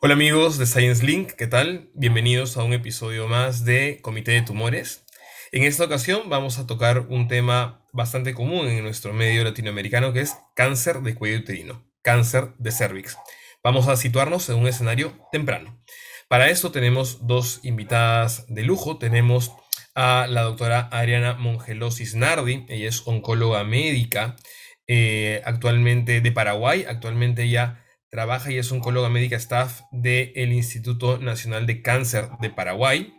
Hola amigos de Science Link, ¿qué tal? Bienvenidos a un episodio más de Comité de Tumores. En esta ocasión vamos a tocar un tema bastante común en nuestro medio latinoamericano que es cáncer de cuello uterino, cáncer de cervix. Vamos a situarnos en un escenario temprano. Para esto tenemos dos invitadas de lujo. Tenemos a la doctora Ariana Mongelosis Nardi, ella es oncóloga médica, eh, actualmente de Paraguay, actualmente ella Trabaja y es oncóloga médica staff del Instituto Nacional de Cáncer de Paraguay.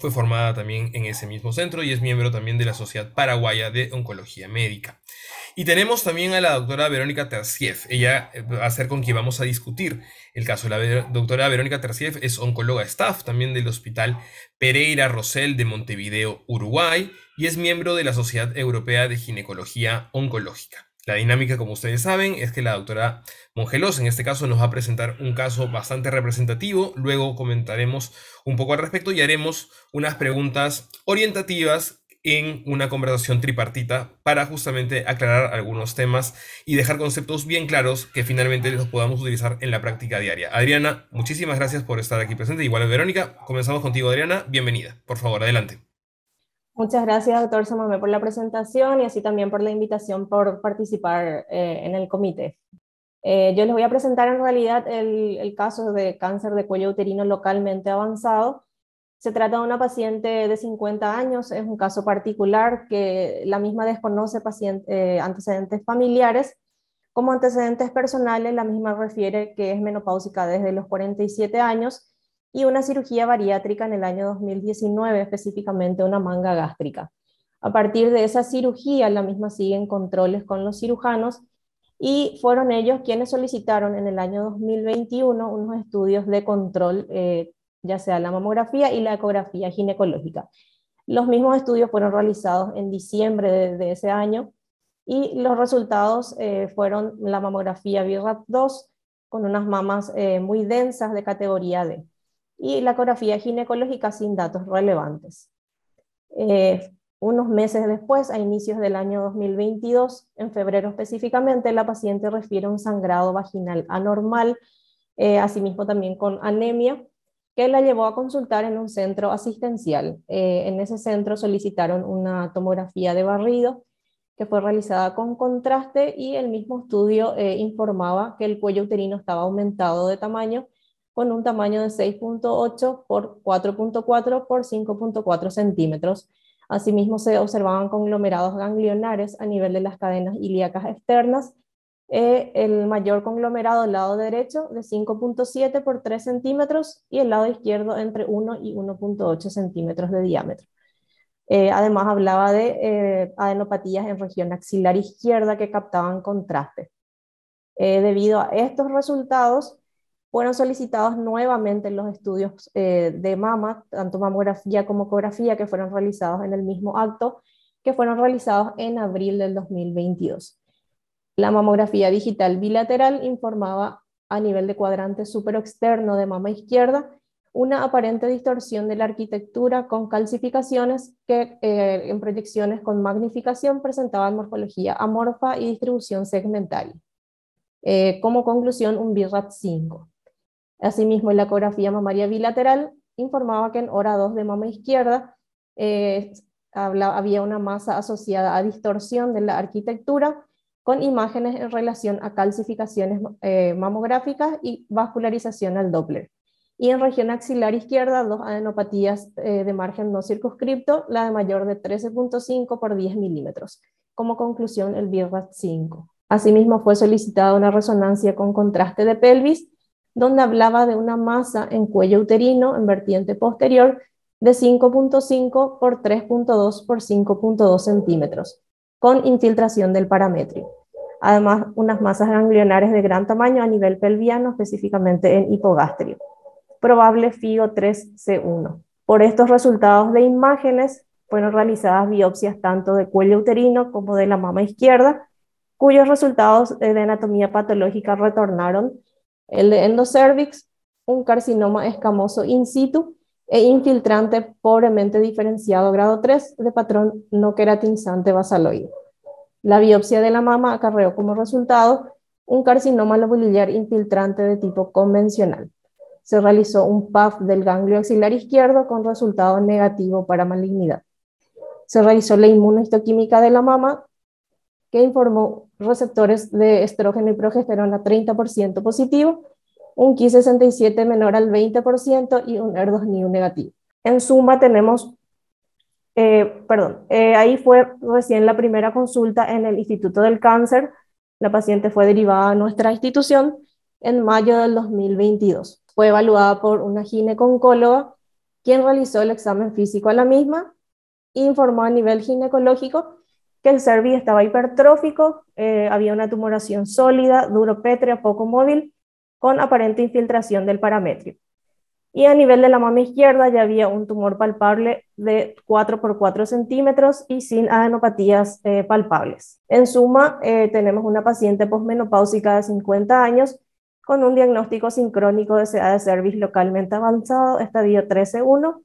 Fue formada también en ese mismo centro y es miembro también de la Sociedad Paraguaya de Oncología Médica. Y tenemos también a la doctora Verónica Tersiev. Ella eh, va a ser con quien vamos a discutir el caso. La doctora Verónica Tersiev es oncóloga staff también del Hospital Pereira Rosell de Montevideo, Uruguay, y es miembro de la Sociedad Europea de Ginecología Oncológica. La dinámica, como ustedes saben, es que la doctora Mongelos en este caso nos va a presentar un caso bastante representativo, luego comentaremos un poco al respecto y haremos unas preguntas orientativas en una conversación tripartita para justamente aclarar algunos temas y dejar conceptos bien claros que finalmente los podamos utilizar en la práctica diaria. Adriana, muchísimas gracias por estar aquí presente. Igual Verónica, comenzamos contigo Adriana, bienvenida. Por favor, adelante. Muchas gracias, doctor Samamé, por la presentación y así también por la invitación por participar eh, en el comité. Eh, yo les voy a presentar en realidad el, el, caso de cáncer de cuello uterino localmente avanzado. Se trata de una paciente de 50 años, es un caso particular que la misma desconoce eh, antecedentes familiares. Como antecedentes personales, la misma refiere que es menopáusica desde los 47 años y una cirugía bariátrica en el año 2019, específicamente una manga gástrica. A partir de esa cirugía, la misma sigue en controles con los cirujanos y fueron ellos quienes solicitaron en el año 2021 unos estudios de control, eh, ya sea la mamografía y la ecografía ginecológica. Los mismos estudios fueron realizados en diciembre de, ese año y los resultados eh, fueron la mamografía BIRAT 2 con unas mamas eh, muy densas de categoría D y la ecografía ginecológica sin datos relevantes. Eh, unos meses después, a inicios del año 2022, en febrero específicamente, la paciente refiere un sangrado vaginal anormal, asimismo también con anemia, que la llevó a consultar en un centro asistencial. Eh, en ese centro solicitaron una tomografía de barrido que fue realizada con contraste y el mismo estudio informaba que el cuello uterino estaba aumentado de tamaño con un tamaño de 6.8 por 4.4 por 5.4 centímetros. Asimismo, se observaban conglomerados ganglionares a nivel de las cadenas ilíacas externas. Eh, el mayor conglomerado del lado derecho de 5.7 por 3 centímetros y el lado izquierdo entre 1 y 1.8 centímetros de diámetro. Eh, además, hablaba de eh, adenopatías en región axilar izquierda que captaban contraste. debido a estos resultados, fueron solicitados nuevamente los estudios de mama, tanto mamografía como ecografía, que fueron realizados en el mismo acto, que fueron realizados en abril del 2022. La mamografía digital bilateral informaba a nivel de cuadrante externo de mama izquierda una aparente distorsión de la arquitectura con calcificaciones que eh, en proyecciones con magnificación presentaban morfología amorfa y distribución segmentaria. Eh, como conclusión, un BIRAT 5. Asimismo, la ecografía mamaria bilateral informaba que en hora 2 de mama izquierda eh, había una masa asociada a distorsión de la arquitectura con imágenes en relación a calcificaciones eh, mamográficas y vascularización al Doppler. Y en región axilar izquierda, dos adenopatías eh, de margen no circunscripto, la de mayor de 13.5 por 10 milímetros. Como conclusión, el BIRAT 5. Asimismo, fue solicitada una resonancia con contraste de pelvis donde hablaba de una masa en cuello uterino en vertiente posterior de 5.5 por 3.2 por 5.2 centímetros, con infiltración del parametrio. Además, unas masas ganglionares de gran tamaño a nivel pelviano, específicamente en hipogastrio. Probable FIO 3C1. Por estos resultados de imágenes fueron realizadas biopsias tanto de cuello uterino como de la mama izquierda, cuyos resultados de anatomía patológica retornaron el de endocervix, un carcinoma escamoso in situ e infiltrante pobremente diferenciado grado 3 de patrón no queratinizante basaloide. La biopsia de la mama acarreó como resultado un carcinoma lobulillar infiltrante de tipo convencional. Se realizó un PAF del ganglio axilar izquierdo con resultado negativo para malignidad. Se realizó la inmunohistoquímica de la mama que informó receptores de estrógeno y progesterona 30% positivo, un Ki67 menor al 20% y un ER2-NIU negativo. En suma, tenemos, eh, perdón, eh, ahí fue recién la primera consulta en el Instituto del Cáncer. La paciente fue derivada a nuestra institución en mayo del 2022. Fue evaluada por una gineconcóloga, quien realizó el examen físico a la misma, informó a nivel ginecológico que el cervix estaba hipertrófico, eh, había una tumoración sólida, duro pétrea, poco móvil, con aparente infiltración del parametrio. Y a nivel de la mama izquierda ya había un tumor palpable de 4 por 4 centímetros y sin adenopatías eh, palpables. En suma, eh, tenemos una paciente posmenopáusica de 50 años con un diagnóstico sincrónico de CA de cervix localmente avanzado, estadio 13-1,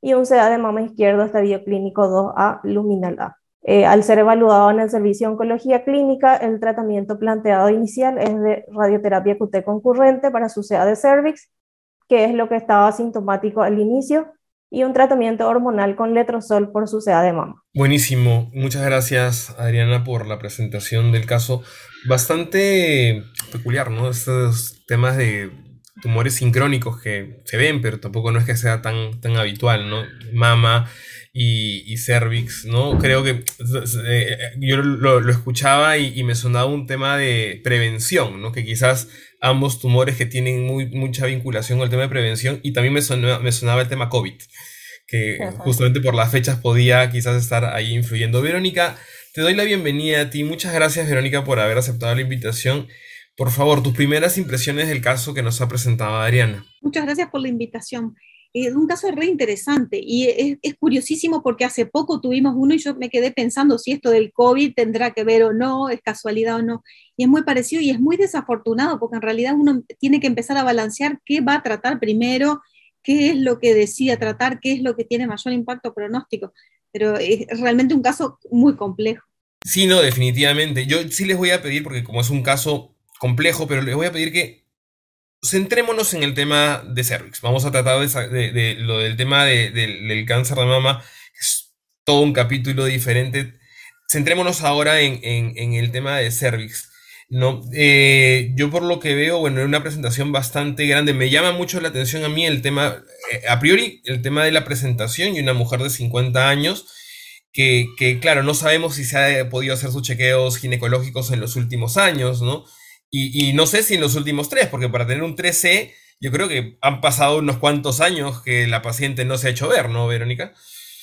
y un CA de mama izquierdo, estadio clínico 2A, luminal A. Eh, al ser evaluado en el servicio de oncología clínica, el tratamiento planteado inicial es de radioterapia QT concurrente para su CA de cervix, que es lo que estaba sintomático al inicio, y un tratamiento hormonal con letrozol por su CA de mama. Buenísimo. Muchas gracias, Adriana, por la presentación del caso. Bastante peculiar, ¿no? Estos temas de tumores sincrónicos que se ven, pero tampoco no es que sea tan, tan habitual, ¿no? Mama y, cervix, ¿no? Creo que eh, yo lo, escuchaba y, me sonaba un tema de prevención, ¿no? Que quizás ambos tumores que tienen muy, mucha vinculación con el tema de prevención y también me sonaba, me sonaba el tema COVID, que justamente por las fechas podía quizás estar ahí influyendo. Verónica, te doy la bienvenida a ti. Muchas gracias, Verónica, por haber aceptado la invitación. Por favor, tus primeras impresiones del caso que nos ha presentado Adriana. Muchas gracias por la invitación es un caso re interesante y es, curiosísimo porque hace poco tuvimos uno y yo me quedé pensando si esto del COVID tendrá que ver o no, es casualidad o no. Y es muy parecido y es muy desafortunado porque en realidad uno tiene que empezar a balancear qué va a tratar primero, qué es lo que decida tratar, qué es lo que tiene mayor impacto pronóstico. Pero es realmente un caso muy complejo. Sí, no, definitivamente. Yo sí les voy a pedir, porque como es un caso complejo, pero les voy a pedir que centrémonos en el tema de cervix. Vamos a tratar de, lo del tema del cáncer de mama, es todo un capítulo diferente. Centrémonos ahora en, el tema de cervix. No, eh, yo por lo que veo, bueno, en una presentación bastante grande, me llama mucho la atención a mí el tema, eh, a priori, el tema de la presentación y una mujer de 50 años, que, que, claro, no sabemos si se ha podido hacer sus chequeos ginecológicos en los últimos años, ¿no? Y, no sé si en los últimos tres, porque para tener un 3C, yo creo que han pasado unos cuantos años que la paciente no se ha hecho ver, ¿no, Verónica?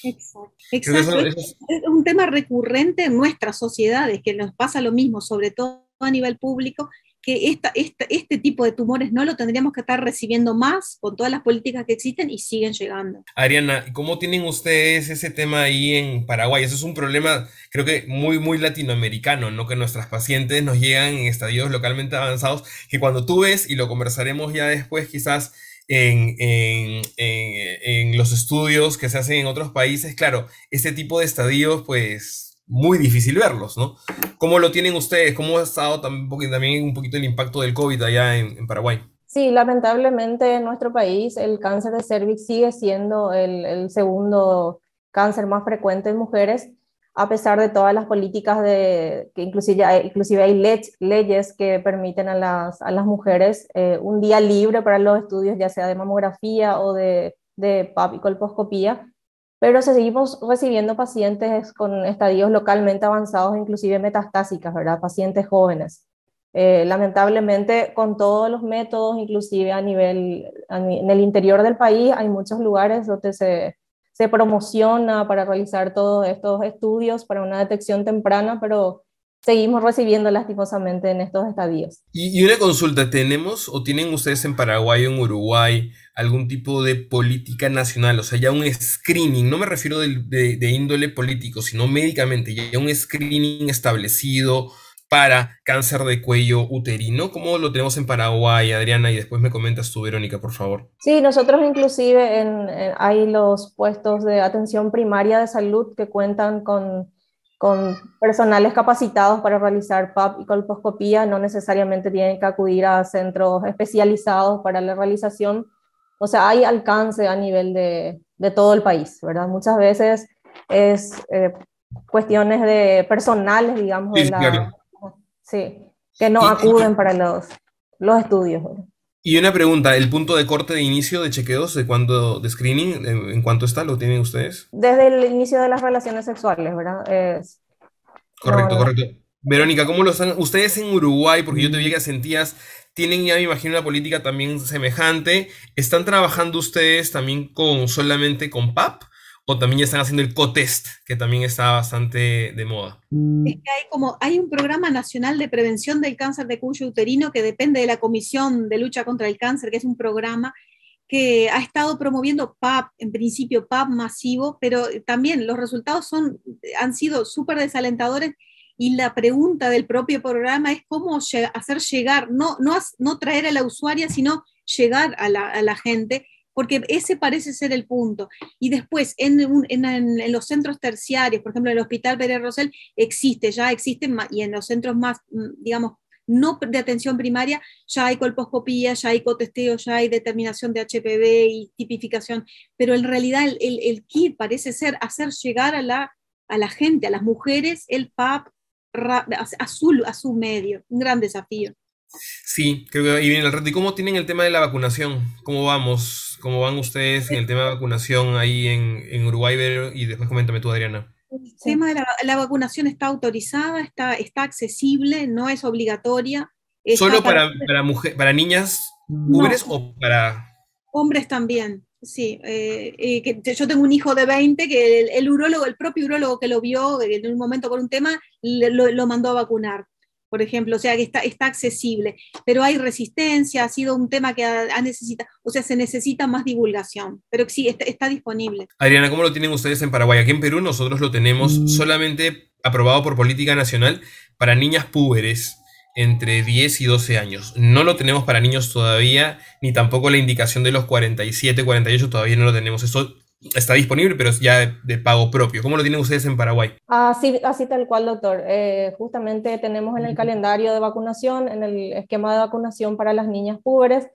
Exacto. Exacto. Es, un tema recurrente en nuestras sociedades, que nos pasa lo mismo, sobre todo a nivel público, que esta, este tipo de tumores no lo tendríamos que estar recibiendo más con todas las políticas que existen y siguen llegando. Ariana, ¿cómo tienen ustedes ese tema ahí en Paraguay? Eso es un problema, creo que muy, muy latinoamericano, ¿no? Que nuestras pacientes nos llegan en estadios localmente avanzados, que cuando tú ves, y lo conversaremos ya después quizás, en, en, en, los estudios que se hacen en otros países, claro, este tipo de estadios, pues muy difícil verlos, ¿no? ¿Cómo lo tienen ustedes? ¿Cómo ha estado también un poquito el impacto del COVID allá en, Paraguay? Sí, lamentablemente en nuestro país el cáncer de cervix sigue siendo el, segundo cáncer más frecuente en mujeres, a pesar de todas las políticas de, que inclusive hay, inclusive hay leyes que permiten a las, a las mujeres eh, un día libre para los estudios, ya sea de mamografía o de, de PAP pero seguimos recibiendo pacientes con estadios localmente avanzados, inclusive metastásicas, ¿verdad? Pacientes jóvenes. Eh, lamentablemente, con todos los métodos, inclusive a nivel, en el interior del país, hay muchos lugares donde se, se promociona para realizar todos estos estudios para una detección temprana, pero seguimos recibiendo lastimosamente en estos estadios. Y, una consulta, ¿tenemos o tienen ustedes en Paraguay o en Uruguay algún tipo de política nacional? O sea, ya un screening, no me refiero de, índole político, sino médicamente, ya un screening establecido para cáncer de cuello uterino. ¿Cómo lo tenemos en Paraguay, Adriana? Y después me comentas tú, Verónica, por favor. Sí, nosotros inclusive en, hay los puestos de atención primaria de salud que cuentan con, con personales capacitados para realizar PAP y colposcopía. No necesariamente tienen que acudir a centros especializados para la realización. O sea, hay alcance a nivel de, de todo el país, ¿verdad? Muchas veces es eh, cuestiones de personales, digamos, de la, sí, que no acuden para los, los estudios. Y una pregunta, ¿el punto de corte de inicio de chequeos de cuando de screening, en, cuánto está? ¿Lo tienen ustedes? Desde el inicio de las relaciones sexuales, ¿verdad? Es, correcto, correcto. Verónica, ¿cómo lo están ustedes en Uruguay? Porque yo te vi que sentías, tienen ya me imagino una política también semejante. ¿Están trabajando ustedes también con solamente con PAP? O también ya están haciendo el co-test, que también está bastante de moda. Es que hay como, hay un programa nacional de prevención del cáncer de cuello uterino que depende de la Comisión de Lucha contra el Cáncer, que es un programa que ha estado promoviendo PAP, en principio PAP masivo, pero también los resultados son, han sido súper desalentadores y la pregunta del propio programa es cómo hacer llegar, no, no, no traer a la usuaria, sino llegar a la, a la gente porque ese parece ser el punto. Y después, en, en, los centros terciarios, por ejemplo, el Hospital Pérez Rosell, existe, ya existe, y en los centros más, mm, digamos, no de atención primaria, ya hay colposcopía, ya hay cotesteo, ya hay determinación de HPV y tipificación, pero en realidad el, el, kit parece ser hacer llegar a la, a la gente, a las mujeres, el PAP a su, a su medio, un gran desafío. Sí, creo que ahí viene el reto. ¿Y cómo tienen el tema de la vacunación? ¿Cómo vamos? ¿Cómo van ustedes en el tema de vacunación ahí en, Uruguay? Y después coméntame tú, Adriana. El tema de la, vacunación está autorizada, está, está accesible, no es obligatoria. ¿Solo para, para, para niñas mujeres o para...? Hombres también, sí. Eh, eh, que yo tengo un hijo de 20 que el, el, urólogo, el propio urólogo que lo vio en un momento por un tema, lo, lo mandó a vacunar por ejemplo, o sea que está, está accesible, pero hay resistencia, ha sido un tema que ha, necesita, o sea, se necesita más divulgación, pero sí, está, disponible. Adriana, ¿cómo lo tienen ustedes en Paraguay? Aquí en Perú nosotros lo tenemos mm. solamente aprobado por política nacional para niñas púberes entre 10 y 12 años. No lo tenemos para niños todavía, ni tampoco la indicación de los 47, 48 todavía no lo tenemos. Eso está disponible, pero ya de, pago propio. ¿Cómo lo tienen ustedes en Paraguay? Así, así tal cual, doctor. Eh, justamente tenemos en el calendario de vacunación, en el esquema de vacunación para las niñas púberes,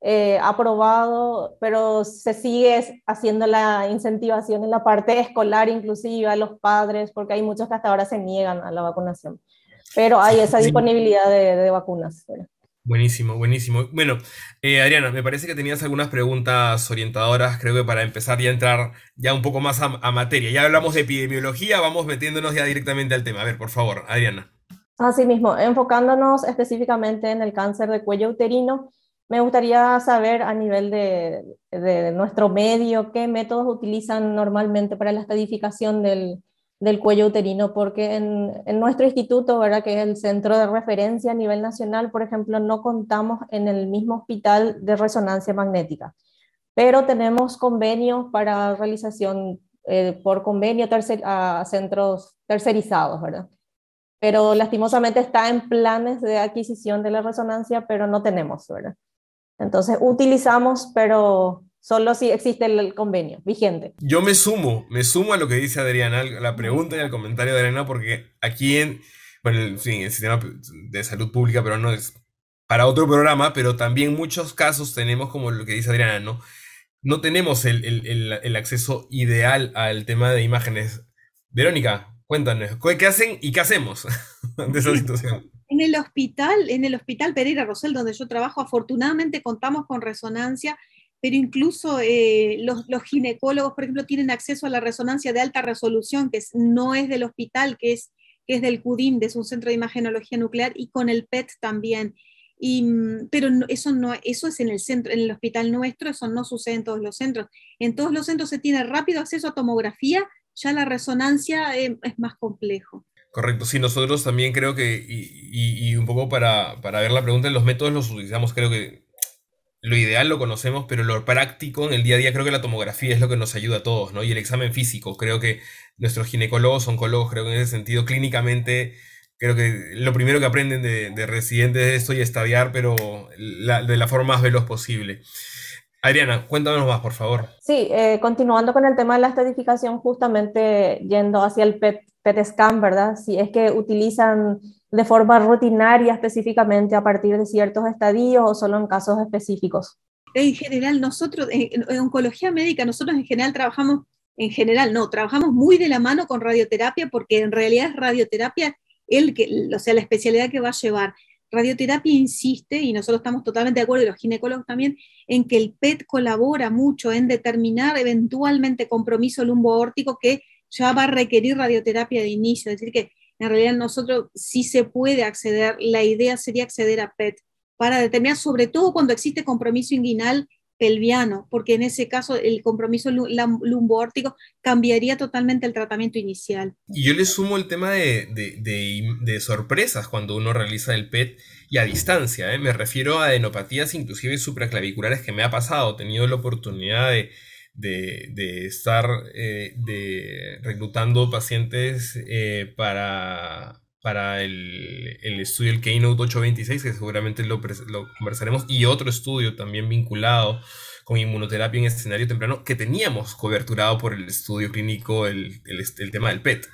eh, aprobado, pero se sigue haciendo la incentivación en la parte escolar, inclusive a los padres, porque hay muchos que hasta ahora se niegan a la vacunación. Pero hay esa disponibilidad de, de vacunas. Buenísimo, buenísimo. Bueno, eh, Adriana, me parece que tenías algunas preguntas orientadoras, creo que para empezar ya a entrar ya un poco más a, materia. Ya hablamos de epidemiología, vamos metiéndonos ya directamente al tema. A ver, por favor, Adriana. Así mismo, enfocándonos específicamente en el cáncer de cuello uterino, me gustaría saber a nivel de, de nuestro medio qué métodos utilizan normalmente para la estadificación del, del cuello uterino, porque en, nuestro instituto, ¿verdad? que es el centro de referencia a nivel nacional, por ejemplo, no contamos en el mismo hospital de resonancia magnética, pero tenemos convenios para realización eh, por convenio a centros tercerizados, ¿verdad? Pero lastimosamente está en planes de adquisición de la resonancia, pero no tenemos, ¿verdad? Entonces utilizamos, pero solo si existe el convenio vigente. Yo me sumo, me sumo a lo que dice Adriana, la pregunta y el comentario de Adriana, porque aquí en, bueno, el, el sistema de salud pública, pero no es para otro programa, pero también muchos casos tenemos, como lo que dice Adriana, ¿no? No tenemos el, el, el acceso ideal al tema de imágenes. Verónica, cuéntanos, ¿qué hacen y qué hacemos ante esa situación? En el hospital, en el hospital Pereira Rosell, donde yo trabajo, afortunadamente contamos con resonancia pero incluso eh, los, ginecólogos, por ejemplo, tienen acceso a la resonancia de alta resolución, que no es del hospital, que es, que es del CUDIM, es un centro de imagenología nuclear, y con el PET también. Y, mm, pero eso, no, eso es en el, centro, en el hospital nuestro, eso no sucede en todos los centros. En todos los centros se tiene rápido acceso a tomografía, ya la resonancia eh, es más complejo. Correcto, sí, nosotros también creo que, y, y un poco para, para, ver la pregunta, los métodos los utilizamos creo que lo ideal lo conocemos, pero lo práctico en el día a día creo que la tomografía es lo que nos ayuda a todos, ¿no? Y el examen físico, creo que nuestros ginecólogos, oncólogos, creo que en ese sentido clínicamente Creo que lo primero que aprenden de, residentes es esto y estadiar, pero de la forma más veloz posible. Adriana, cuéntanos más, por favor. Sí, eh, continuando con el tema de la estadificación, justamente yendo hacia el PET, PET scan, ¿verdad? Si es que utilizan de forma rutinaria específicamente a partir de ciertos estadios o solo en casos específicos. En general, nosotros, en oncología médica, nosotros en general trabajamos, en general no, trabajamos muy de la mano con radioterapia porque en realidad es radioterapia el que, o sea, la especialidad que va a llevar. Radioterapia insiste, y nosotros estamos totalmente de acuerdo, y los ginecólogos también, en que el PET colabora mucho en determinar eventualmente compromiso lumboórtico que ya va a requerir radioterapia de inicio. Es decir, que en realidad nosotros sí se puede acceder, la idea sería acceder a PET para determinar, sobre todo cuando existe compromiso inguinal pelviano, porque en ese caso el compromiso lumboórtico cambiaría totalmente el tratamiento inicial. Y yo le sumo el tema de, de, sorpresas cuando uno realiza el PET y a distancia, ¿eh? me refiero a adenopatías inclusive supraclaviculares que me ha pasado, he tenido la oportunidad de, estar eh, reclutando pacientes eh, para para el, estudio, el Keynote 826, que seguramente lo, conversaremos, y otro estudio también vinculado con inmunoterapia en escenario temprano, que teníamos coberturado por el estudio clínico el, tema del PET.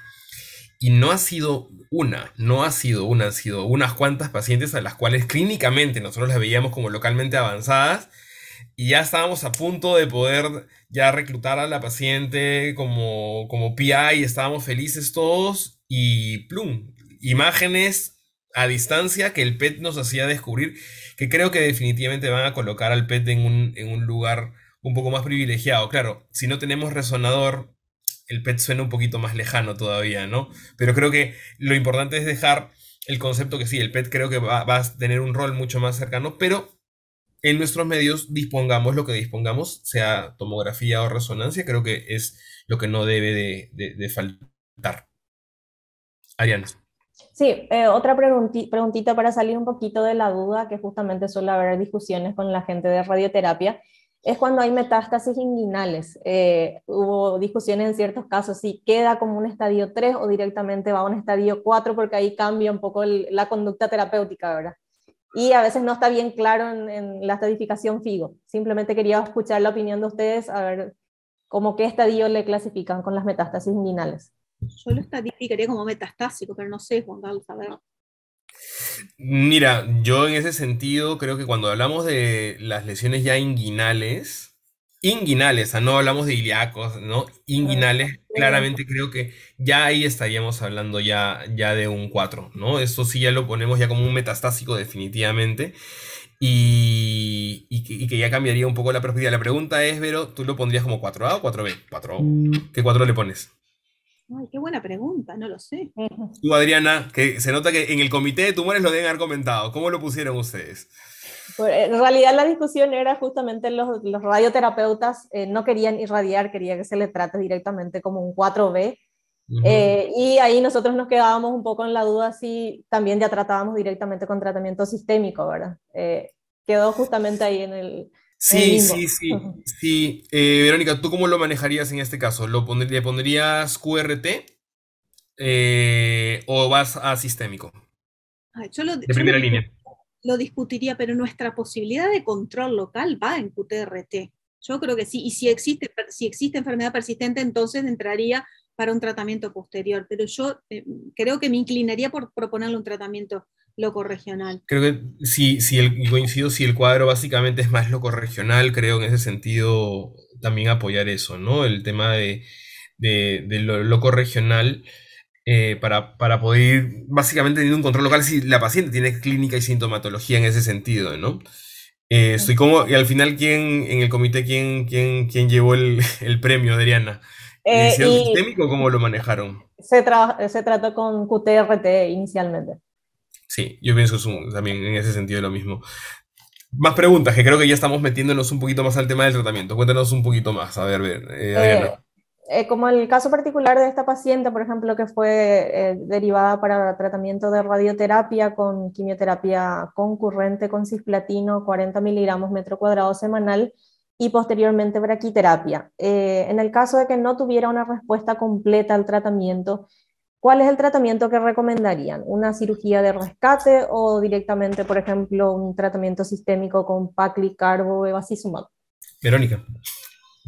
Y no ha sido una, no ha sido una, han sido unas cuantas pacientes a las cuales clínicamente nosotros las veíamos como localmente avanzadas y ya estábamos a punto de poder ya reclutar a la paciente como, como PI, estábamos felices todos y plum, imágenes a distancia que el PET nos hacía descubrir, que creo que definitivamente van a colocar al PET en un, lugar un poco más privilegiado. Claro, si no tenemos resonador, el PET suena un poquito más lejano todavía, ¿no? Pero creo que lo importante es dejar el concepto que sí, el PET creo que va a tener un rol mucho más cercano, pero en nuestros medios dispongamos lo que dispongamos, sea tomografía o resonancia, creo que es lo que no debe de, faltar. Ariana. Sí, eh, otra preguntita para salir un poquito de la duda, que justamente suele haber discusiones con la gente de radioterapia, es cuando hay metástasis inguinales. Eh, hubo discusiones en ciertos casos si queda como un estadio 3 o directamente va a un estadio 4, porque ahí cambia un poco la conducta terapéutica, ¿verdad? Y a veces no está bien claro en, en, la estadificación FIGO. Simplemente quería escuchar la opinión de ustedes, a ver cómo qué estadio le clasifican con las metástasis inguinales. Yo lo estadificaría como metastásico, pero no sé, Juan Carlos, a ver. Mira, yo en ese sentido creo que cuando hablamos de las lesiones ya inguinales, inguinales, o no hablamos de ilíacos, ¿no? Inguinales, claramente creo que ya ahí estaríamos hablando ya, ya de un 4, ¿no? Esto sí ya lo ponemos ya como un metastásico definitivamente. Y, y, que, ya cambiaría un poco la perspectiva. La pregunta es, Vero, ¿tú lo pondrías como 4A o 4B? 4 ¿Qué 4 le pones? Ay, qué buena pregunta, no lo sé. Tú, Adriana, que se nota que en el comité de tumores lo deben haber comentado. ¿Cómo lo pusieron ustedes? Pues, en realidad la discusión era justamente los, los radioterapeutas eh, no querían irradiar, querían que se le trate directamente como un 4B. Eh, y ahí nosotros nos quedábamos un poco en la duda si también ya tratábamos directamente con tratamiento sistémico, ¿verdad? Eh, quedó justamente ahí en el, Sí, sí, sí, sí. Eh, Verónica, ¿tú cómo lo manejarías en este caso? ¿Lo ¿Le pondrías QRT eh, o vas a sistémico? yo lo, de primera línea. Lo discutiría, pero nuestra posibilidad de control local va en QTRT. Yo creo que sí, y si existe, si existe enfermedad persistente, entonces entraría para un tratamiento posterior, pero yo eh, creo que me inclinaría por proponerle un tratamiento loco regional. Creo que si, si el, coincido, si el cuadro básicamente es más loco regional, creo en ese sentido también apoyar eso, ¿no? El tema de, de, lo loco regional. Eh, para, para, poder ir básicamente teniendo un control local si la paciente tiene clínica y sintomatología en ese sentido, ¿no? Eh, estoy como, y al final, ¿quién en el comité, quién, quién, quién llevó el, el premio, Adriana? Eh, sistémico cómo lo manejaron? Se, se trató con QTRT inicialmente. Sí, yo pienso también en ese sentido lo mismo. Más preguntas, que creo que ya estamos metiéndonos un poquito más al tema del tratamiento. Cuéntanos un poquito más, a ver, ver eh, eh, eh, como el caso particular de esta paciente, por ejemplo, que fue derivada para tratamiento de radioterapia con quimioterapia concurrente con cisplatino, 40 miligramos metro cuadrado semanal, y posteriormente braquiterapia. en el caso de que no tuviera una respuesta completa al tratamiento, ¿cuál es el tratamiento que recomendarían? ¿Una cirugía de rescate o directamente, por ejemplo, un tratamiento sistémico con paclicarbo bevacizumab? Verónica.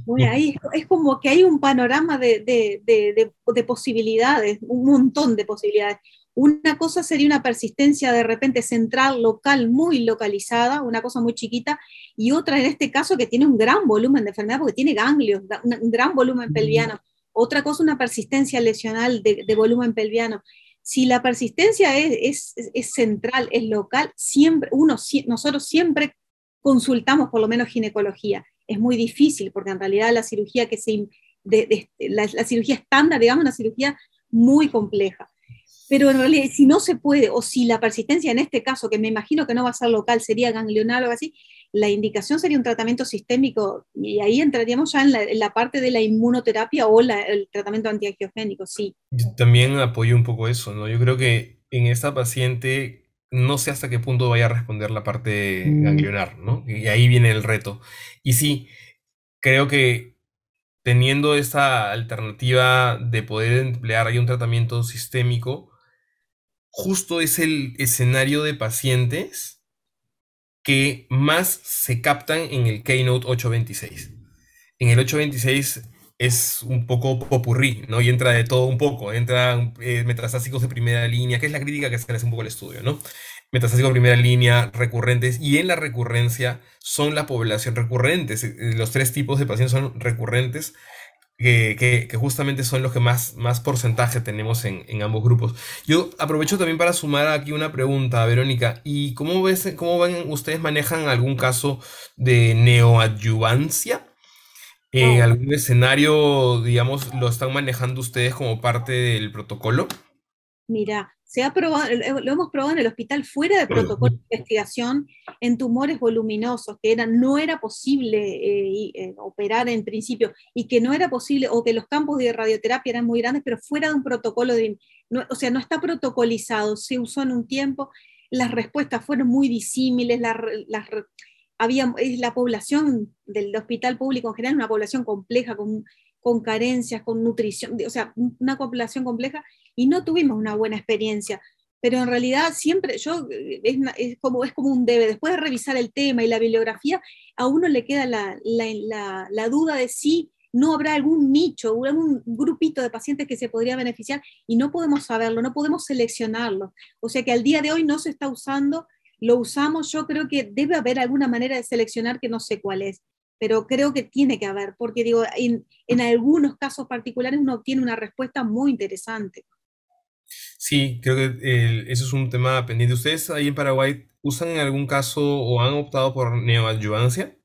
Bueno, ahí es como que hay un panorama de, de, posibilidades, un montón de posibilidades. Una cosa sería una persistencia de repente central, local, muy localizada, una cosa muy chiquita, y otra en este caso que tiene un gran volumen de enfermedad porque tiene ganglios, un gran volumen pelviano. Otra cosa, una persistencia lesional de, volumen pelviano. Si la persistencia es, central, es local, siempre, uno, nosotros siempre consultamos por lo menos ginecología. Es muy difícil porque en realidad la cirugía que se, la, la cirugía estándar, digamos, una cirugía muy compleja pero en realidad si no se puede, o si la persistencia en este caso, que me imagino que no va a ser local, sería ganglional o así, la indicación sería un tratamiento sistémico y ahí entraríamos ya en la, parte de la inmunoterapia o el tratamiento antiangiogénico, sí. También apoyo un poco eso, ¿no? Yo creo que en esta paciente no sé hasta qué punto vaya a responder la parte mm. ganglionar, ¿no? Y ahí viene el reto. Y sí, creo que teniendo esta alternativa de poder emplear ahí un tratamiento sistémico, justo es el escenario de pacientes que más se captan en el Keynote 826. En el 826 es un poco popurrí, ¿no? Y entra de todo un poco, entra eh, metastásicos de primera línea, que es la crítica que se hace un poco al estudio, ¿no? Metastásicos de primera línea, recurrentes, y en la recurrencia son la población recurrente. Los tres tipos de pacientes son recurrentes, que, justamente son los que más, más porcentaje tenemos en, ambos grupos. Yo aprovecho también para sumar aquí una pregunta, Verónica. ¿Y cómo, ves, cómo ven, ustedes manejan algún caso de neoadyuvancia? ¿En oh. algún escenario, digamos, lo están manejando ustedes como parte del protocolo? Mira, se ha probado, lo hemos probado en el hospital fuera de protocolo de investigación en tumores voluminosos, que no era posible eh, eh, operar en principio y que no era posible, o que los campos de radioterapia eran muy grandes, pero fuera de un protocolo, de, o sea, no está protocolizado, se usó en un tiempo, las respuestas fueron muy disímiles, las, había, la población del hospital público en general, una población compleja, con con carencias, con nutrición, o sea, una población compleja, y no tuvimos una buena experiencia. Pero en realidad siempre, yo, es, como, es como un debe, después de revisar el tema y la bibliografía, a uno le queda la, la, duda de si no habrá algún nicho, algún grupito de pacientes que se podría beneficiar y no podemos saberlo, no podemos seleccionarlo. O sea que al día de hoy no se está usando, lo usamos, yo creo que debe haber alguna manera de seleccionar que no sé cuál es pero creo que tiene que haber, porque digo, en, en algunos casos particulares uno obtiene una respuesta muy interesante. Sí, creo que eh, eso es un tema pendiente. ¿Ustedes ahí en Paraguay usan en algún caso o han optado por neoadyuvancia?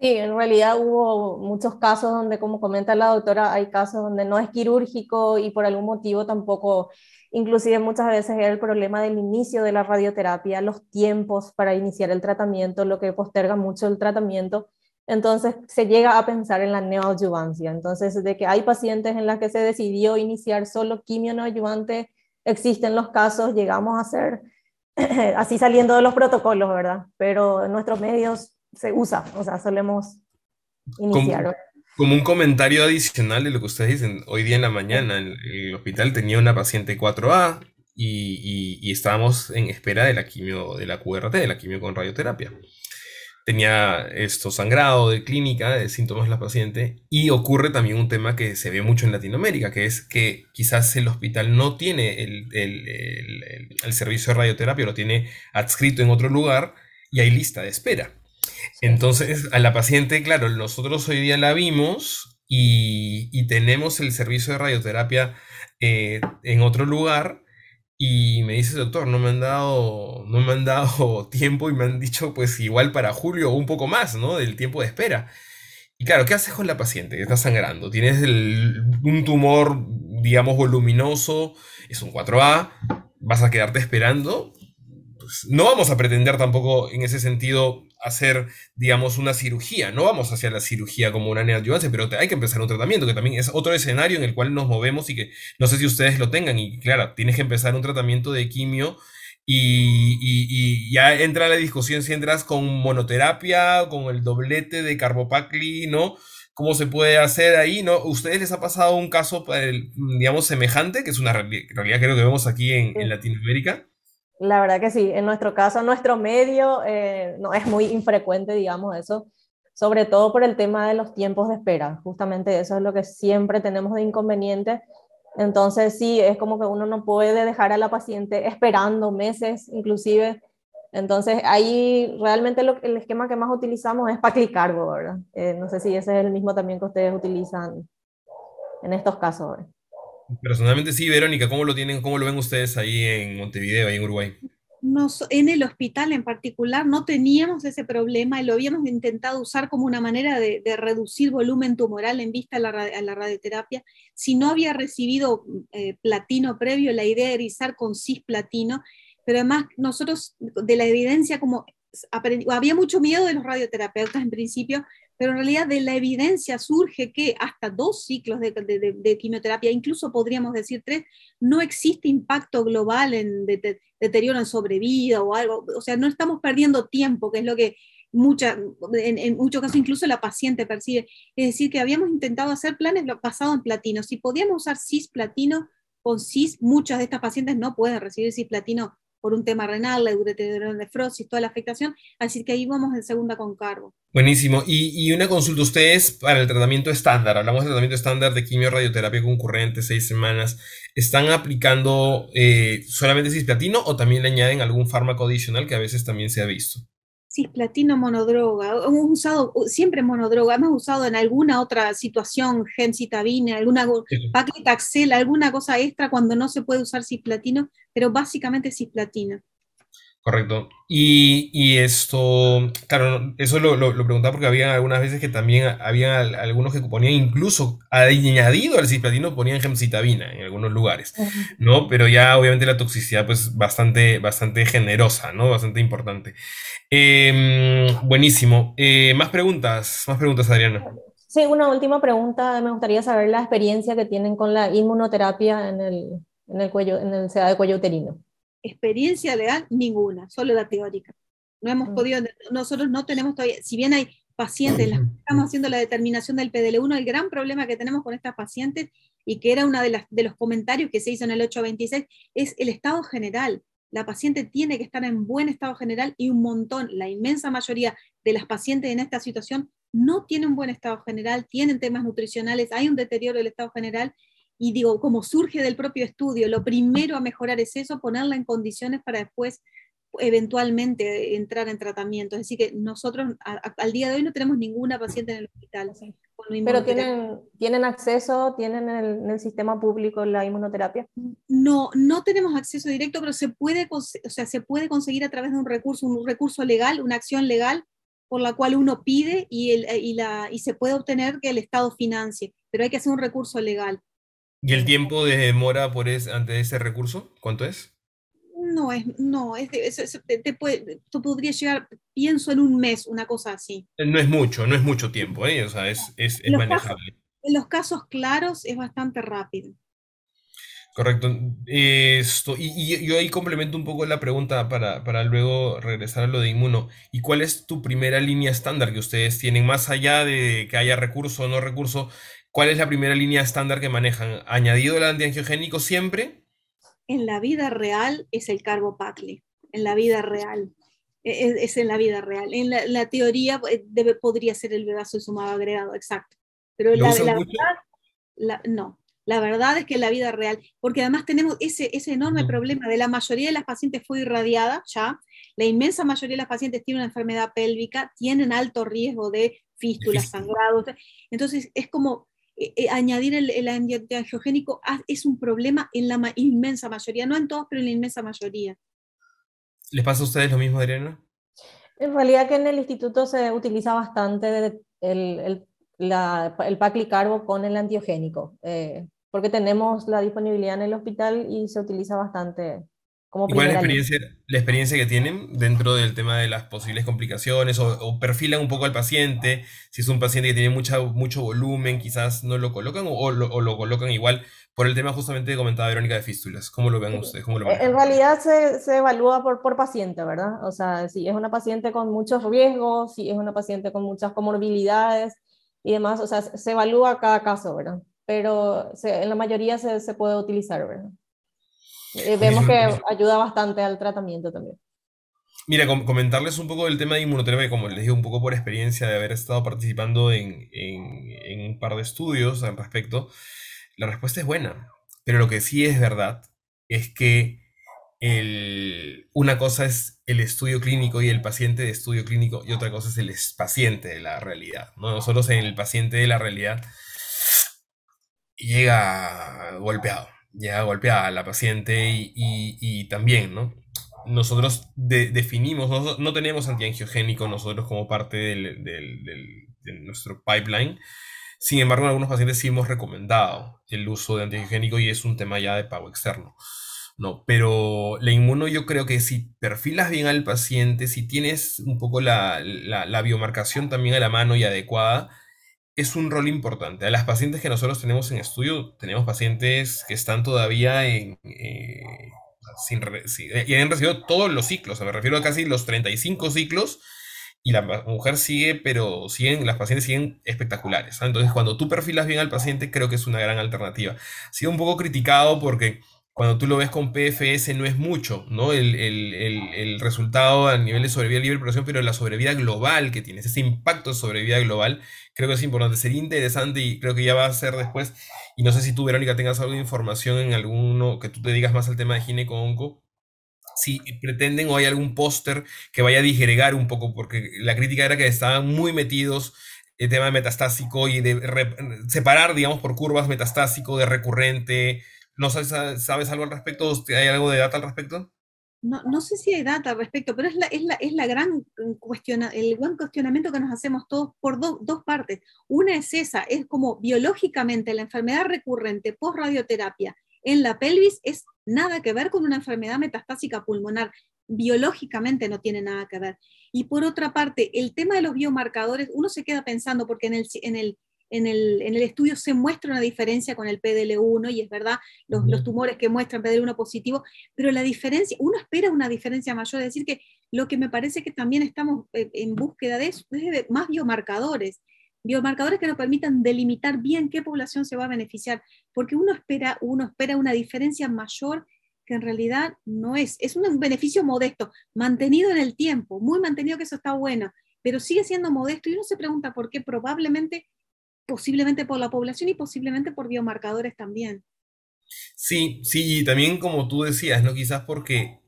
Sí, en realidad hubo muchos casos donde, como comenta la doctora, hay casos donde no es quirúrgico y por algún motivo tampoco, inclusive muchas veces era el problema del inicio de la radioterapia, los tiempos para iniciar el tratamiento, lo que posterga mucho el tratamiento entonces se llega a pensar en la neoadyuvancia. Entonces, de que hay pacientes en las que se decidió iniciar solo quimio neoadyuvante, existen los casos, llegamos a hacer así saliendo de los protocolos, ¿verdad? Pero en nuestros medios se usa, o sea, solemos iniciar. Como, un comentario adicional de lo que ustedes dicen, hoy día en la mañana el, el hospital tenía una paciente 4A y, y, estábamos en espera de la quimio, de la QRT, de la quimio con radioterapia tenía esto sangrado de clínica, de síntomas de la paciente, y ocurre también un tema que se ve mucho en Latinoamérica, que es que quizás el hospital no tiene el, servicio de radioterapia, lo tiene adscrito en otro lugar y hay lista de espera. Entonces, a la paciente, claro, nosotros hoy día la vimos y, tenemos el servicio de radioterapia eh, en otro lugar, y me dice, doctor, no me han dado, no me han dado tiempo y me han dicho, pues igual para julio o un poco más, ¿no? Del tiempo de espera. Y claro, ¿qué haces con la paciente está sangrando? Tienes un tumor, digamos, voluminoso, es un 4A, vas a quedarte esperando. Pues no vamos a pretender tampoco en ese sentido hacer, digamos, una cirugía. No vamos hacia la cirugía como una neoadyuvancia, pero hay que empezar un tratamiento, que también es otro escenario en el cual nos movemos y que no sé si ustedes lo tengan. Y claro, tienes que empezar un tratamiento de quimio y, ya entra la discusión si entras con monoterapia, con el doblete de carbopacli, ¿no? cómo se puede hacer ahí, ¿no? ¿Ustedes les ha pasado un caso, digamos, semejante, que es una realidad creo que vemos aquí en, Latinoamérica? La verdad que sí, en nuestro caso, nuestro medio, eh, no es muy infrecuente, digamos, eso, sobre todo por el tema de los tiempos de espera, justamente eso es lo que siempre tenemos de inconveniente. Entonces sí, es como que uno no puede dejar a la paciente esperando meses, inclusive entonces, ahí realmente el esquema que más utilizamos es Paclicargo, ¿verdad? Eh, no sé si ese es el mismo también que ustedes utilizan en estos casos. Personalmente sí, Verónica, ¿cómo lo tienen, cómo lo ven ustedes ahí en Montevideo, ahí en Uruguay? en el hospital en particular no teníamos ese problema y lo habíamos intentado usar como una manera de, reducir volumen tumoral en vista a la, radioterapia. Si no había recibido eh, platino previo, la idea era izar con cisplatino pero además nosotros de la evidencia como había mucho miedo de los radioterapeutas en principio, pero en realidad de la evidencia surge que hasta dos ciclos de, quimioterapia, incluso podríamos decir tres, no existe impacto global en deterioro en sobrevida o algo, o sea, no estamos perdiendo tiempo, que es lo que en, en, muchos casos incluso la paciente percibe. Es decir, que habíamos intentado hacer planes basados en platino. Si podíamos usar cis-platino con cis, muchas de estas pacientes no pueden recibir cis-platino por un tema renal, la nefrosis, toda la afectación, así que ahí vamos en segunda con cargo. Buenísimo. Y, una consulta, ustedes para el tratamiento estándar, hablamos de tratamiento estándar de quimio radioterapia concurrente, seis semanas, ¿están aplicando eh, solamente cisplatino o también le añaden algún fármaco adicional que a veces también se ha visto? Cisplatino monodroga, hemos usado siempre monodroga, hemos usado en alguna otra situación gemcitabina, alguna paclitaxel, alguna cosa extra cuando no se puede usar cisplatino, pero básicamente cisplatino. Correcto. Y, esto, claro, eso lo, lo, preguntaba porque había algunas veces que también había algunos que ponían incluso añadido al cisplatino ponían gemcitabina en algunos lugares, ¿no? Pero ya obviamente la toxicidad pues bastante, bastante generosa, ¿no? Bastante importante. Em, buenísimo. Eh, más preguntas, más preguntas, Adriana. Sí, una última pregunta. Me gustaría saber la experiencia que tienen con la inmunoterapia en el, en el cuello, en el SEDA de cuello uterino experiencia legal, ninguna, solo la teórica. No hemos mm. podido, nosotros no tenemos todavía, si bien hay pacientes, las estamos haciendo la determinación del PDL1, el gran problema que tenemos con estas pacientes, y que era uno de, de los comentarios que se hizo en el 826, es el estado general. La paciente tiene que estar en buen estado general y un montón, la inmensa mayoría de las pacientes en esta situación no tienen buen estado general, tienen temas nutricionales, hay un deterioro del estado general y digo, como surge del propio estudio, lo primero a mejorar es eso, ponerla en condiciones para después eventualmente entrar en tratamiento. Es decir, que nosotros al día de hoy no tenemos ninguna paciente en el hospital. Pero tienen, tienen acceso, tienen en el, sistema público la inmunoterapia. No, no tenemos acceso directo, pero se puede, o sea, se puede conseguir a través de un recurso, un recurso legal, una acción legal por la cual uno pide y, el, y, la, y se puede obtener que el Estado financie, pero hay que hacer un recurso legal. ¿Y el tiempo de demora por ante ese recurso? ¿Cuánto es? No, es, no, es, te, puede, tú podrías llegar, pienso en un mes, una cosa así. Eh, no es mucho, no es mucho tiempo, ¿eh? o sea, es, es, manejable. en los casos claros es bastante rápido. Correcto. Esto, y, yo ahí complemento un poco la pregunta para, para, luego regresar a lo de inmuno. ¿Y cuál es tu primera línea estándar que ustedes tienen, más allá de que haya recurso o no recurso? ¿Cuál es la primera línea estándar que manejan? ¿Añadido el antiangiogénico siempre? En la vida real es el carbopacle, en la vida real. E, e, es, en la vida real. En la, teoría eh, debe, podría ser el sumado agregado, exacto. Pero la, verdad, no. La verdad es que en la vida real, porque además tenemos ese, ese enorme problema de la mayoría de las pacientes fue irradiada ya, la inmensa mayoría de las pacientes tienen una enfermedad pélvica, tienen alto riesgo de fístulas, sangrados. Entonces es como eh, eh, añadir el, el antiangiogénico es un problema en la inmensa mayoría, no en todos, pero en la inmensa mayoría. ¿Les pasa a ustedes lo mismo, Adriana? En realidad que en el instituto se utiliza bastante el, el, la, el paclicarbo con el antiogénico, eh, porque tenemos la disponibilidad en el hospital y se utiliza bastante ¿Cuál es la experiencia, la experiencia que tienen dentro del tema de las posibles complicaciones o, perfilan un poco al paciente? Si es un paciente que tiene mucha, mucho volumen, quizás no lo colocan o, lo, colocan igual por el tema justamente que comentaba Verónica de fístulas. ¿Cómo lo ven ustedes? ¿Cómo lo en realidad se, se, evalúa por, por paciente, ¿verdad? O sea, si es una paciente con muchos riesgos, si es una paciente con muchas comorbilidades, y demás, o sea, se evalúa cada caso, ¿verdad? Pero en la mayoría se, se puede utilizar, ¿verdad? Eh, vemos que ayuda bastante al tratamiento también. Mira, comentarles un poco del tema de inmunoterapia, como les digo, un poco por experiencia de haber estado participando en, en, un par de estudios al respecto, la respuesta es buena, pero lo que sí es verdad es que el, una cosa es el estudio clínico y el paciente de estudio clínico y otra cosa es el paciente de la realidad. ¿no? Nosotros en el paciente de la realidad llega golpeado, llega golpeada la paciente y, y también, ¿no? nosotros definimos, no, tenemos antiangiogénico nosotros como parte de nuestro pipeline. Sin embargo, en algunos pacientes sí hemos recomendado el uso de antiangiogénico y es un tema ya de pago externo. No, pero la inmuno yo creo que si perfilas bien al paciente, si tienes un poco la, biomarcación también a la mano y adecuada, es un rol importante. A las pacientes que nosotros tenemos en estudio, tenemos pacientes que están todavía en, eh, sin, eh, y han recibido todos los ciclos, me refiero a casi los 35 ciclos, y la mujer sigue, pero siguen, las pacientes siguen espectaculares. Entonces, cuando tú perfilas bien al paciente, creo que es una gran alternativa. Ha sido un poco criticado porque cuando tú lo ves con PFS no es mucho, ¿no? El, el, el, resultado a nivel de sobrevida libre operación, pero la sobrevida global que tienes, ese impacto de sobrevida global, creo que es importante. Sería interesante y creo que ya va a ser después. Y no sé si tú, Verónica, tengas algo de información en alguno que tú te digas más al tema de gineco-onco. Si pretenden o hay algún póster que vaya a digregar un poco, porque la crítica era que estaban muy metidos el tema de metastásico y de separar, digamos, por curvas metastásico de recurrente, ¿No sabes, sabes algo al respecto? ¿Hay algo de data al respecto? No, no, sé si hay data al respecto, pero es, la, es, la, es la gran cuestiona, el gran cuestionamiento que nos hacemos todos por dos partes. Una es esa, es como biológicamente la enfermedad recurrente post radioterapia en la pelvis es nada que ver con una enfermedad metastásica pulmonar. Biológicamente no tiene nada que ver. Y por otra parte, el tema de los biomarcadores, uno se queda pensando, porque en el, en el en el, estudio se muestra una diferencia con el PDL1 y es verdad, los, los, tumores que muestran PDL1 positivo, pero la diferencia, uno espera una diferencia mayor, es decir, que lo que me parece que también estamos eh, en búsqueda de eso es de más biomarcadores, biomarcadores que nos permitan delimitar bien qué población se va a beneficiar, porque uno espera, uno espera una diferencia mayor que en realidad no es, es un beneficio modesto, mantenido en el tiempo, muy mantenido que eso está bueno, pero sigue siendo modesto y uno se pregunta por qué probablemente posiblemente por la población y posiblemente por biomarcadores también. Sí, sí, y también como tú decías, ¿no? Quizás porque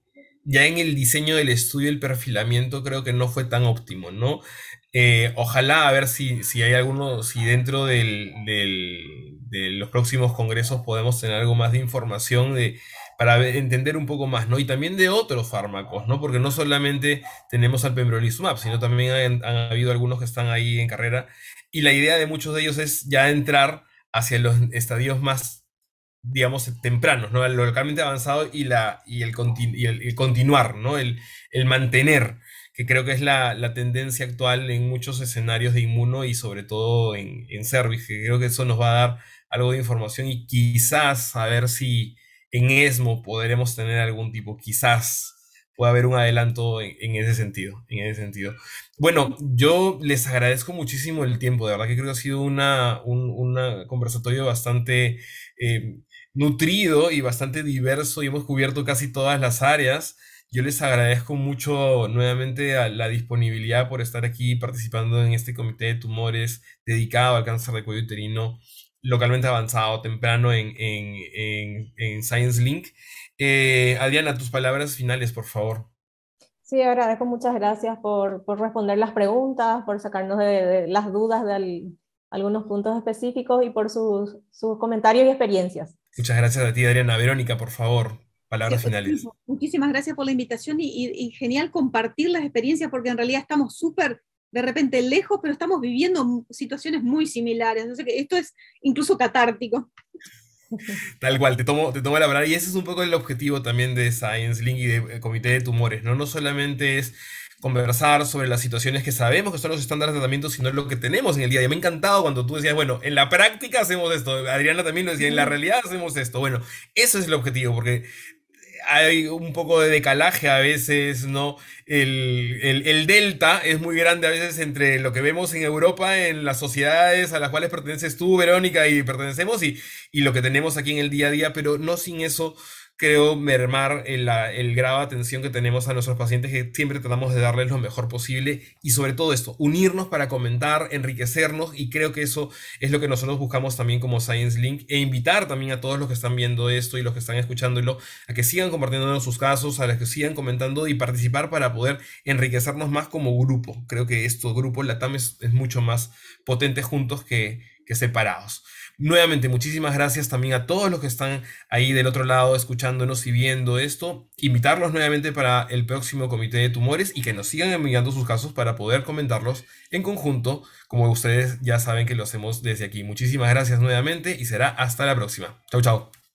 ya en el diseño del estudio el perfilamiento creo que no fue tan óptimo, ¿no? Eh, ojalá a ver si, si hay alguno, si dentro de los próximos congresos podemos tener algo más de información de, para entender un poco más, ¿no? Y también de otros fármacos, ¿no? Porque no solamente tenemos al pembrolizumab, sino también han, habido algunos que están ahí en carrera y la idea de muchos de ellos es ya entrar hacia los estadios más, digamos, tempranos, ¿no? Lo localmente avanzado y, la, y, el, el, continuar, ¿no? El, el, mantener, que creo que es la, la, tendencia actual en muchos escenarios de inmuno y sobre todo en, en cervix, que creo que eso nos va a dar algo de información y quizás a ver si en ESMO podremos tener algún tipo, quizás puede haber un adelanto en, ese sentido, en ese sentido. Bueno, yo les agradezco muchísimo el tiempo, de verdad que creo que ha sido una, un conversatorio bastante eh, nutrido y bastante diverso y hemos cubierto casi todas las áreas. Yo les agradezco mucho nuevamente a la disponibilidad por estar aquí participando en este comité de tumores dedicado al cáncer de cuello uterino localmente avanzado temprano en, en, en Science Link. Eh, Adriana, tus palabras finales, por favor. Sí, agradezco, muchas gracias por, por responder las preguntas, por sacarnos de, las dudas de algunos puntos específicos y por sus, sus, comentarios y experiencias. Muchas gracias a ti, Adriana. Verónica, por favor, palabras finales. Muchísimas gracias por la invitación y, y, genial compartir las experiencias porque en realidad estamos súper de repente lejos, pero estamos viviendo situaciones muy similares. Entonces, esto es incluso catártico. Tal cual, te tomo, te tomo la palabra. Y ese es un poco el objetivo también de Science Link y de eh, Comité de Tumores, ¿no? No solamente es conversar sobre las situaciones que sabemos que son los estándares de tratamiento, sino lo que tenemos en el día. Y me ha encantado cuando tú decías, bueno, en la práctica hacemos esto. Adriana también lo decía, en la realidad hacemos esto. Bueno, ese es el objetivo, porque hay un poco de decalaje a veces, ¿no? El, el, delta es muy grande a veces entre lo que vemos en Europa, en las sociedades a las cuales perteneces tú, Verónica, y pertenecemos, y, y lo que tenemos aquí en el día a día, pero no sin eso creo, mermar el, el, grado de atención que tenemos a nuestros pacientes, que siempre tratamos de darles lo mejor posible y sobre todo esto, unirnos para comentar, enriquecernos y creo que eso es lo que nosotros buscamos también como Science Link e invitar también a todos los que están viendo esto y los que están escuchándolo a que sigan compartiendo sus casos, a los que sigan comentando y participar para poder enriquecernos más como grupo. Creo que esto, grupo Latam, es, es mucho más potente juntos que, que separados. Nuevamente, muchísimas gracias también a todos los que están ahí del otro lado escuchándonos y viendo esto. Invitarlos nuevamente para el próximo comité de tumores y que nos sigan enviando sus casos para poder comentarlos en conjunto, como ustedes ya saben que lo hacemos desde aquí. Muchísimas gracias nuevamente y será hasta la próxima. Chau, chau.